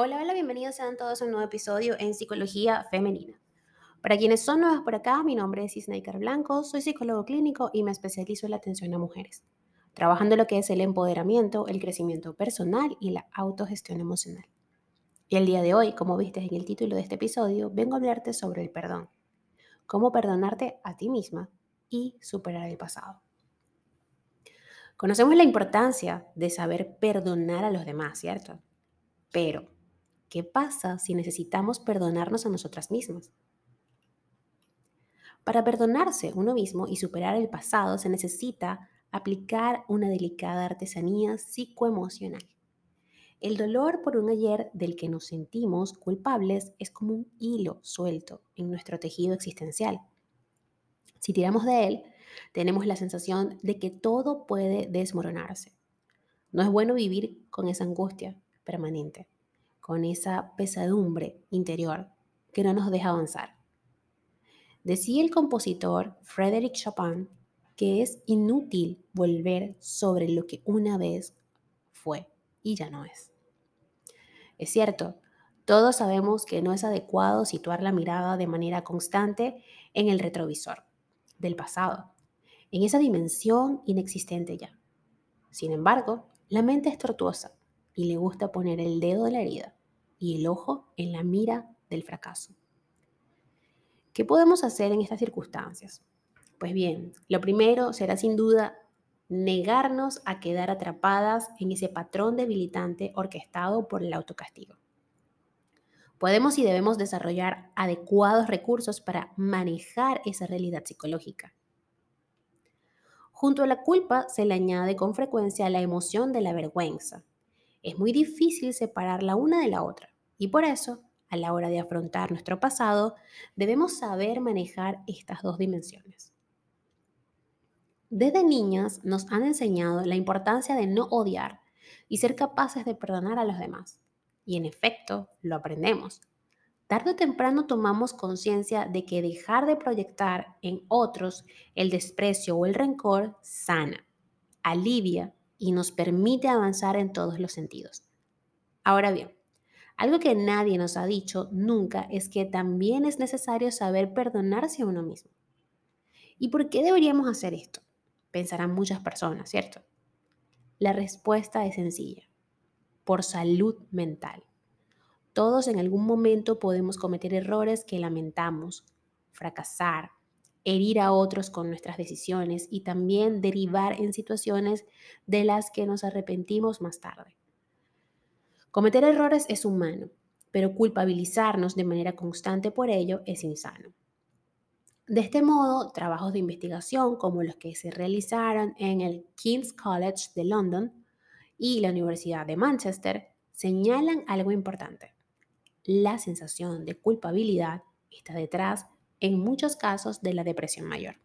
Hola, hola, bienvenidos sean todos a un nuevo episodio en Psicología Femenina. Para quienes son nuevos por acá, mi nombre es Isnaikar Blanco, soy psicólogo clínico y me especializo en la atención a mujeres, trabajando lo que es el empoderamiento, el crecimiento personal y la autogestión emocional. Y el día de hoy, como viste en el título de este episodio, vengo a hablarte sobre el perdón, cómo perdonarte a ti misma y superar el pasado. Conocemos la importancia de saber perdonar a los demás, ¿cierto? Pero ¿Qué pasa si necesitamos perdonarnos a nosotras mismas? Para perdonarse uno mismo y superar el pasado se necesita aplicar una delicada artesanía psicoemocional. El dolor por un ayer del que nos sentimos culpables es como un hilo suelto en nuestro tejido existencial. Si tiramos de él, tenemos la sensación de que todo puede desmoronarse. No es bueno vivir con esa angustia permanente con esa pesadumbre interior que no nos deja avanzar. Decía el compositor Frédéric Chopin que es inútil volver sobre lo que una vez fue y ya no es. Es cierto, todos sabemos que no es adecuado situar la mirada de manera constante en el retrovisor del pasado, en esa dimensión inexistente ya. Sin embargo, la mente es tortuosa y le gusta poner el dedo en la herida y el ojo en la mira del fracaso. ¿Qué podemos hacer en estas circunstancias? Pues bien, lo primero será sin duda negarnos a quedar atrapadas en ese patrón debilitante orquestado por el autocastigo. Podemos y debemos desarrollar adecuados recursos para manejar esa realidad psicológica. Junto a la culpa se le añade con frecuencia la emoción de la vergüenza, es muy difícil separar la una de la otra. Y por eso, a la hora de afrontar nuestro pasado, debemos saber manejar estas dos dimensiones. Desde niñas nos han enseñado la importancia de no odiar y ser capaces de perdonar a los demás. Y en efecto, lo aprendemos. Tarde o temprano tomamos conciencia de que dejar de proyectar en otros el desprecio o el rencor sana, alivia y nos permite avanzar en todos los sentidos. Ahora bien, algo que nadie nos ha dicho nunca es que también es necesario saber perdonarse a uno mismo. ¿Y por qué deberíamos hacer esto? Pensarán muchas personas, ¿cierto? La respuesta es sencilla. Por salud mental. Todos en algún momento podemos cometer errores que lamentamos, fracasar, herir a otros con nuestras decisiones y también derivar en situaciones de las que nos arrepentimos más tarde. Cometer errores es humano, pero culpabilizarnos de manera constante por ello es insano. De este modo, trabajos de investigación como los que se realizaron en el King's College de London y la Universidad de Manchester señalan algo importante. La sensación de culpabilidad está detrás en muchos casos de la depresión mayor.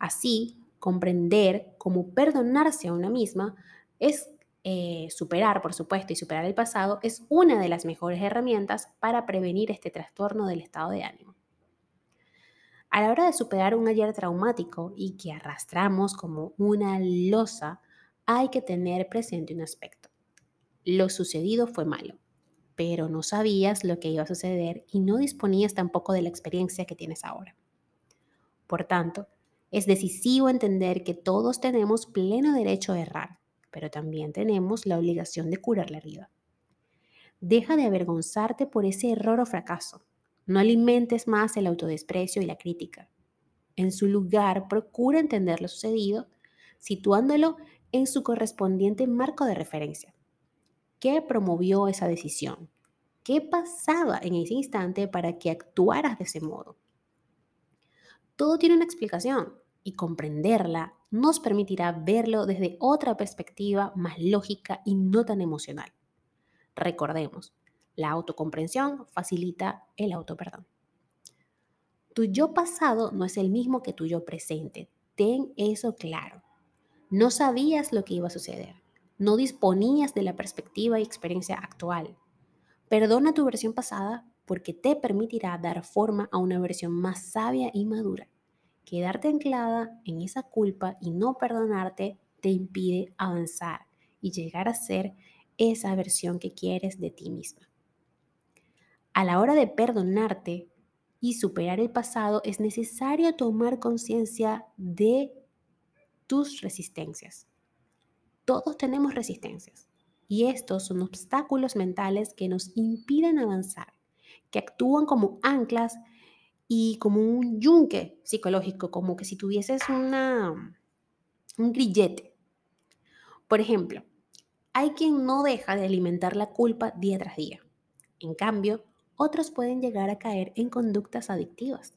Así, comprender cómo perdonarse a una misma es eh, superar, por supuesto, y superar el pasado es una de las mejores herramientas para prevenir este trastorno del estado de ánimo. A la hora de superar un ayer traumático y que arrastramos como una losa, hay que tener presente un aspecto. Lo sucedido fue malo pero no sabías lo que iba a suceder y no disponías tampoco de la experiencia que tienes ahora. Por tanto, es decisivo entender que todos tenemos pleno derecho a errar, pero también tenemos la obligación de curar la herida. Deja de avergonzarte por ese error o fracaso. No alimentes más el autodesprecio y la crítica. En su lugar, procura entender lo sucedido, situándolo en su correspondiente marco de referencia. ¿Qué promovió esa decisión? ¿Qué pasaba en ese instante para que actuaras de ese modo? Todo tiene una explicación y comprenderla nos permitirá verlo desde otra perspectiva más lógica y no tan emocional. Recordemos, la autocomprensión facilita el autoperdón. Tu yo pasado no es el mismo que tu yo presente. Ten eso claro. No sabías lo que iba a suceder no disponías de la perspectiva y experiencia actual. Perdona tu versión pasada porque te permitirá dar forma a una versión más sabia y madura. Quedarte anclada en esa culpa y no perdonarte te impide avanzar y llegar a ser esa versión que quieres de ti misma. A la hora de perdonarte y superar el pasado, es necesario tomar conciencia de tus resistencias. Todos tenemos resistencias y estos son obstáculos mentales que nos impiden avanzar, que actúan como anclas y como un yunque psicológico, como que si tuvieses una, un grillete. Por ejemplo, hay quien no deja de alimentar la culpa día tras día. En cambio, otros pueden llegar a caer en conductas adictivas.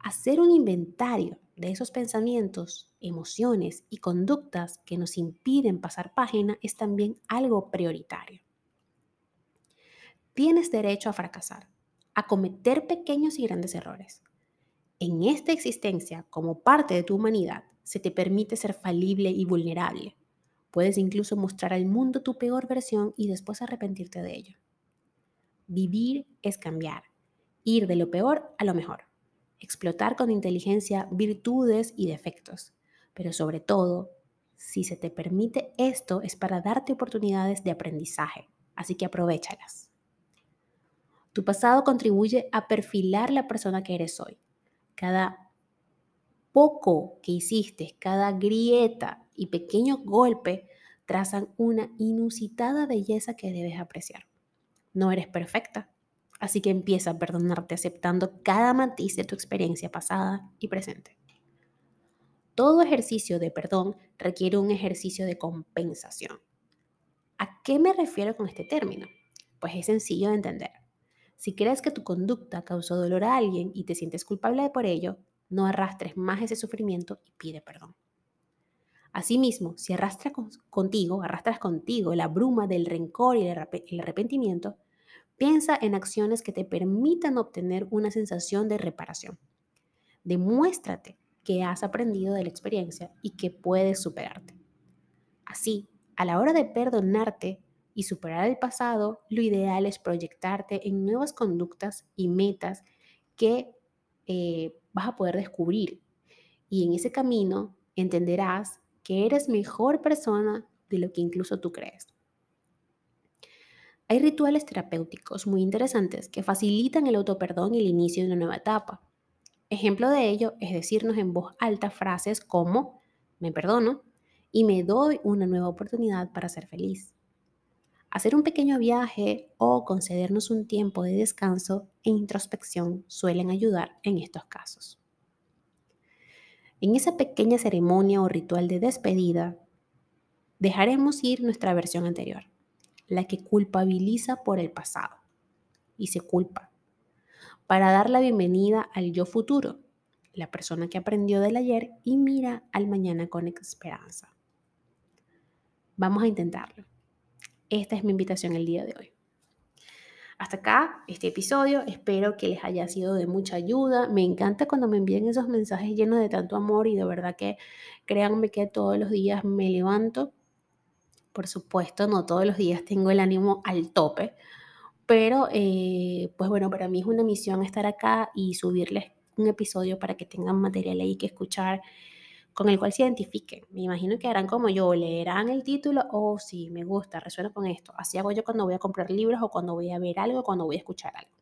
Hacer un inventario de esos pensamientos, emociones y conductas que nos impiden pasar página es también algo prioritario. Tienes derecho a fracasar, a cometer pequeños y grandes errores. En esta existencia, como parte de tu humanidad, se te permite ser falible y vulnerable. Puedes incluso mostrar al mundo tu peor versión y después arrepentirte de ello. Vivir es cambiar, ir de lo peor a lo mejor explotar con inteligencia virtudes y defectos. Pero sobre todo, si se te permite esto, es para darte oportunidades de aprendizaje, así que aprovechalas. Tu pasado contribuye a perfilar la persona que eres hoy. Cada poco que hiciste, cada grieta y pequeño golpe trazan una inusitada belleza que debes apreciar. No eres perfecta, Así que empieza a perdonarte aceptando cada matiz de tu experiencia pasada y presente. Todo ejercicio de perdón requiere un ejercicio de compensación. ¿A qué me refiero con este término? Pues es sencillo de entender. Si crees que tu conducta causó dolor a alguien y te sientes culpable por ello, no arrastres más ese sufrimiento y pide perdón. Asimismo, si arrastras contigo, arrastras contigo la bruma del rencor y el arrepentimiento, Piensa en acciones que te permitan obtener una sensación de reparación. Demuéstrate que has aprendido de la experiencia y que puedes superarte. Así, a la hora de perdonarte y superar el pasado, lo ideal es proyectarte en nuevas conductas y metas que eh, vas a poder descubrir. Y en ese camino entenderás que eres mejor persona de lo que incluso tú crees. Hay rituales terapéuticos muy interesantes que facilitan el autoperdón y el inicio de una nueva etapa. Ejemplo de ello es decirnos en voz alta frases como me perdono y me doy una nueva oportunidad para ser feliz. Hacer un pequeño viaje o concedernos un tiempo de descanso e introspección suelen ayudar en estos casos. En esa pequeña ceremonia o ritual de despedida, dejaremos ir nuestra versión anterior la que culpabiliza por el pasado y se culpa, para dar la bienvenida al yo futuro, la persona que aprendió del ayer y mira al mañana con esperanza. Vamos a intentarlo. Esta es mi invitación el día de hoy. Hasta acá este episodio, espero que les haya sido de mucha ayuda. Me encanta cuando me envían esos mensajes llenos de tanto amor y de verdad que créanme que todos los días me levanto por supuesto, no todos los días tengo el ánimo al tope, pero eh, pues bueno, para mí es una misión estar acá y subirles un episodio para que tengan material ahí que escuchar con el cual se identifiquen. Me imagino que harán como yo, leerán el título, oh, sí, me gusta, resuena con esto. Así hago yo cuando voy a comprar libros o cuando voy a ver algo, cuando voy a escuchar algo.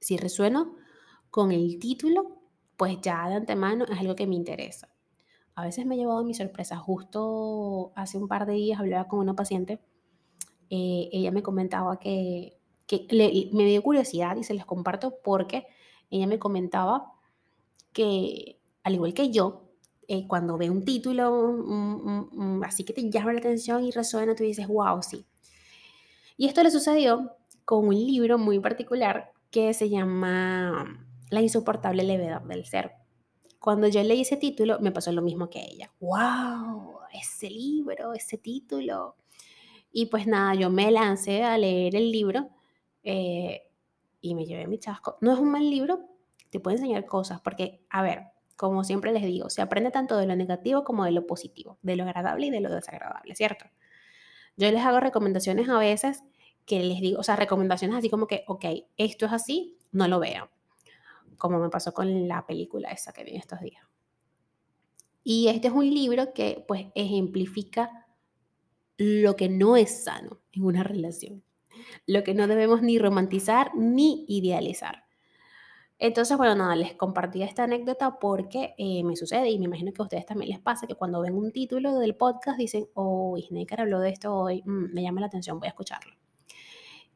Si resueno con el título, pues ya de antemano es algo que me interesa a veces me ha llevado mi sorpresa. Justo hace un par de días hablaba con una paciente, eh, ella me comentaba que, me dio curiosidad y se les comparto porque ella me comentaba que, al igual que yo, eh, cuando ve un título así que te llama la atención y resuena, tú dices, wow, sí. Y esto le sucedió con un libro muy particular que se llama La insoportable levedad del ser cuando yo leí ese título, me pasó lo mismo que ella. ¡Wow! Ese libro, ese título. Y pues nada, yo me lancé a leer el libro eh, y me llevé mi chasco. No es un mal libro, te puede enseñar cosas, porque, a ver, como siempre les digo, se aprende tanto de lo negativo como de lo positivo, de lo agradable y de lo desagradable, ¿cierto? Yo les hago recomendaciones a veces que les digo, o sea, recomendaciones así como que, ok, esto es así, no lo vean como me pasó con la película esa que vi estos días. Y este es un libro que pues ejemplifica lo que no es sano en una relación, lo que no debemos ni romantizar ni idealizar. Entonces, bueno, nada, les compartí esta anécdota porque eh, me sucede y me imagino que a ustedes también les pasa que cuando ven un título del podcast dicen, oh, Snaker habló de esto hoy, mm, me llama la atención, voy a escucharlo.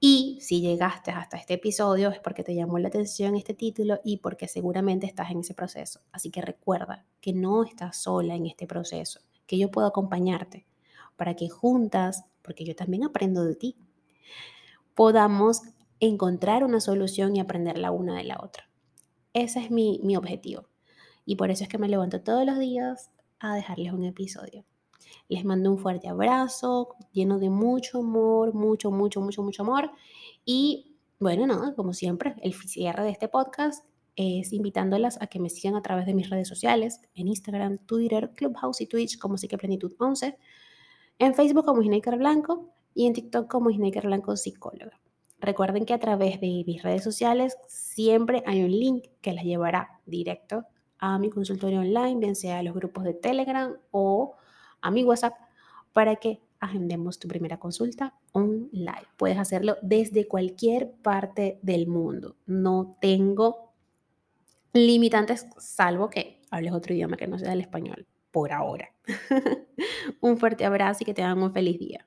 Y si llegaste hasta este episodio es porque te llamó la atención este título y porque seguramente estás en ese proceso. Así que recuerda que no estás sola en este proceso, que yo puedo acompañarte para que juntas, porque yo también aprendo de ti, podamos encontrar una solución y aprender la una de la otra. Ese es mi, mi objetivo. Y por eso es que me levanto todos los días a dejarles un episodio. Les mando un fuerte abrazo, lleno de mucho amor, mucho, mucho, mucho, mucho amor. Y bueno, nada, como siempre, el cierre de este podcast es invitándolas a que me sigan a través de mis redes sociales, en Instagram, Twitter, Clubhouse y Twitch como Plenitud 11, en Facebook como Snaker Blanco y en TikTok como Snaker Blanco Psicóloga. Recuerden que a través de mis redes sociales siempre hay un link que las llevará directo a mi consultorio online, bien sea a los grupos de Telegram o a mi WhatsApp, para que agendemos tu primera consulta online. Puedes hacerlo desde cualquier parte del mundo. No tengo limitantes, salvo que hables otro idioma que no sea el español, por ahora. un fuerte abrazo y que tengan un feliz día.